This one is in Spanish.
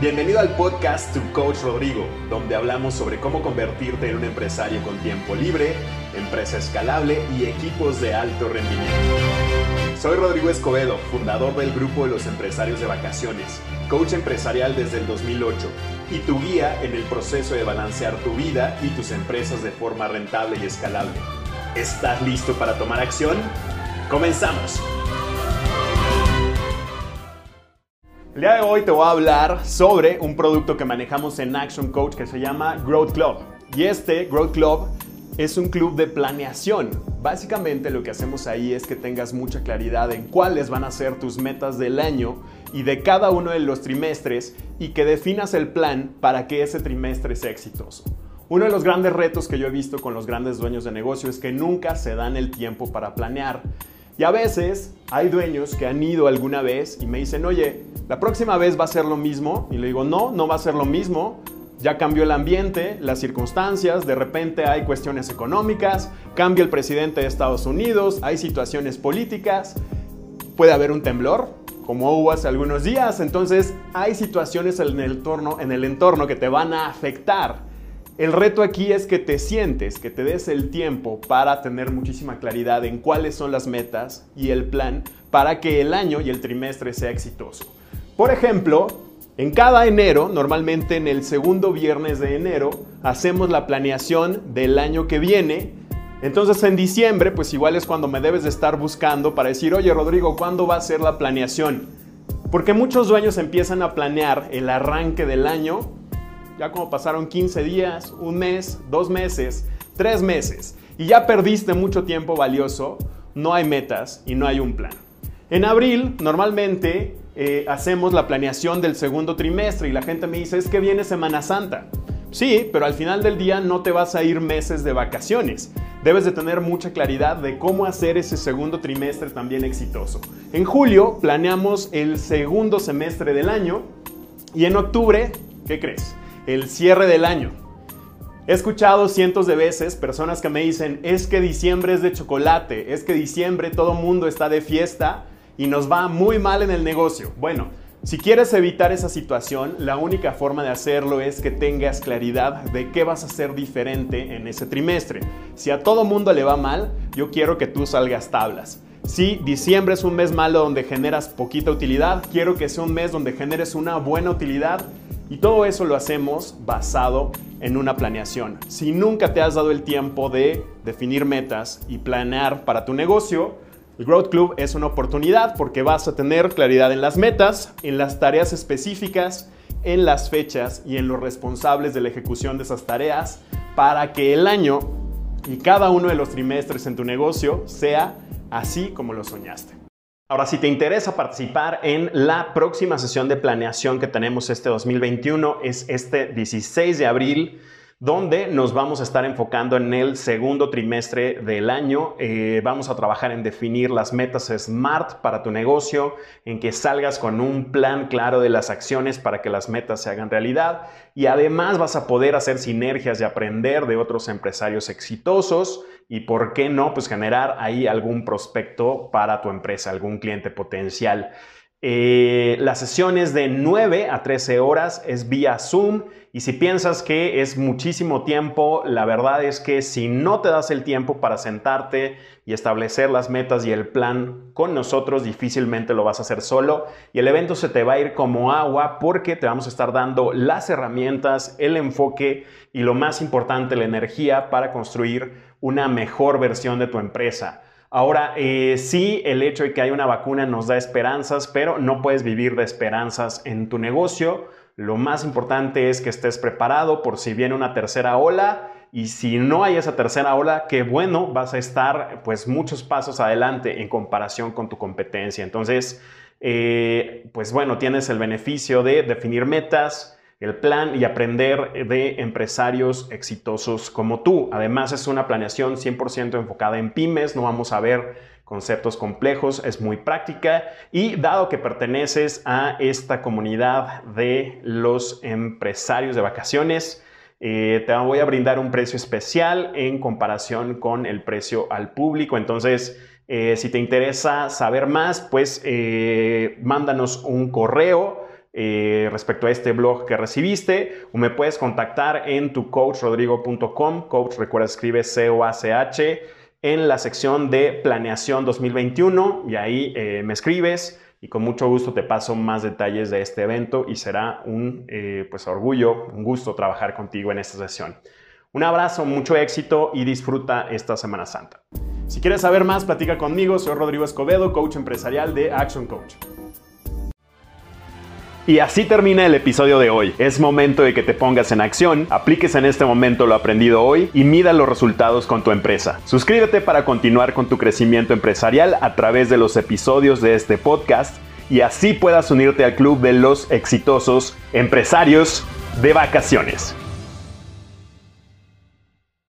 Bienvenido al podcast Tu Coach Rodrigo, donde hablamos sobre cómo convertirte en un empresario con tiempo libre, empresa escalable y equipos de alto rendimiento. Soy Rodrigo Escobedo, fundador del grupo de los empresarios de vacaciones, coach empresarial desde el 2008 y tu guía en el proceso de balancear tu vida y tus empresas de forma rentable y escalable. ¿Estás listo para tomar acción? ¡Comenzamos! El día de hoy te voy a hablar sobre un producto que manejamos en Action Coach que se llama Growth Club. Y este Growth Club es un club de planeación. Básicamente lo que hacemos ahí es que tengas mucha claridad en cuáles van a ser tus metas del año y de cada uno de los trimestres y que definas el plan para que ese trimestre sea exitoso. Uno de los grandes retos que yo he visto con los grandes dueños de negocio es que nunca se dan el tiempo para planear. Y a veces hay dueños que han ido alguna vez y me dicen, oye, la próxima vez va a ser lo mismo. Y le digo, no, no va a ser lo mismo. Ya cambió el ambiente, las circunstancias, de repente hay cuestiones económicas, cambia el presidente de Estados Unidos, hay situaciones políticas, puede haber un temblor, como hubo hace algunos días, entonces hay situaciones en el entorno, en el entorno que te van a afectar. El reto aquí es que te sientes, que te des el tiempo para tener muchísima claridad en cuáles son las metas y el plan para que el año y el trimestre sea exitoso. Por ejemplo, en cada enero, normalmente en el segundo viernes de enero, hacemos la planeación del año que viene. Entonces en diciembre, pues igual es cuando me debes de estar buscando para decir, oye Rodrigo, ¿cuándo va a ser la planeación? Porque muchos dueños empiezan a planear el arranque del año, ya como pasaron 15 días, un mes, dos meses, tres meses, y ya perdiste mucho tiempo valioso, no hay metas y no hay un plan. En abril, normalmente eh, hacemos la planeación del segundo trimestre y la gente me dice, es que viene Semana Santa. Sí, pero al final del día no te vas a ir meses de vacaciones. Debes de tener mucha claridad de cómo hacer ese segundo trimestre también exitoso. En julio planeamos el segundo semestre del año y en octubre, ¿qué crees? El cierre del año. He escuchado cientos de veces personas que me dicen, es que diciembre es de chocolate, es que diciembre todo mundo está de fiesta y nos va muy mal en el negocio. Bueno, si quieres evitar esa situación, la única forma de hacerlo es que tengas claridad de qué vas a hacer diferente en ese trimestre. Si a todo mundo le va mal, yo quiero que tú salgas tablas. Si diciembre es un mes malo donde generas poquita utilidad, quiero que sea un mes donde generes una buena utilidad y todo eso lo hacemos basado en una planeación. Si nunca te has dado el tiempo de definir metas y planear para tu negocio, el Growth Club es una oportunidad porque vas a tener claridad en las metas, en las tareas específicas, en las fechas y en los responsables de la ejecución de esas tareas para que el año y cada uno de los trimestres en tu negocio sea así como lo soñaste. Ahora, si te interesa participar en la próxima sesión de planeación que tenemos este 2021, es este 16 de abril donde nos vamos a estar enfocando en el segundo trimestre del año. Eh, vamos a trabajar en definir las metas SMART para tu negocio, en que salgas con un plan claro de las acciones para que las metas se hagan realidad y además vas a poder hacer sinergias y aprender de otros empresarios exitosos y por qué no, pues generar ahí algún prospecto para tu empresa, algún cliente potencial. Eh, las sesiones de 9 a 13 horas es vía Zoom y si piensas que es muchísimo tiempo, la verdad es que si no te das el tiempo para sentarte y establecer las metas y el plan con nosotros, difícilmente lo vas a hacer solo y el evento se te va a ir como agua porque te vamos a estar dando las herramientas, el enfoque y lo más importante, la energía para construir una mejor versión de tu empresa. Ahora, eh, sí, el hecho de que hay una vacuna nos da esperanzas, pero no puedes vivir de esperanzas en tu negocio. Lo más importante es que estés preparado por si viene una tercera ola y si no hay esa tercera ola, qué bueno, vas a estar pues muchos pasos adelante en comparación con tu competencia. Entonces, eh, pues bueno, tienes el beneficio de definir metas, el plan y aprender de empresarios exitosos como tú. Además es una planeación 100% enfocada en pymes, no vamos a ver conceptos complejos, es muy práctica y dado que perteneces a esta comunidad de los empresarios de vacaciones, eh, te voy a brindar un precio especial en comparación con el precio al público. Entonces, eh, si te interesa saber más, pues eh, mándanos un correo eh, respecto a este blog que recibiste o me puedes contactar en tu coachrodrigo.com. Coach, recuerda, escribe C-O-A-C-H en la sección de planeación 2021 y ahí eh, me escribes y con mucho gusto te paso más detalles de este evento y será un eh, pues orgullo, un gusto trabajar contigo en esta sesión. Un abrazo, mucho éxito y disfruta esta Semana Santa. Si quieres saber más, platica conmigo. Soy Rodrigo Escobedo, coach empresarial de Action Coach. Y así termina el episodio de hoy. Es momento de que te pongas en acción, apliques en este momento lo aprendido hoy y mida los resultados con tu empresa. Suscríbete para continuar con tu crecimiento empresarial a través de los episodios de este podcast y así puedas unirte al club de los exitosos empresarios de vacaciones.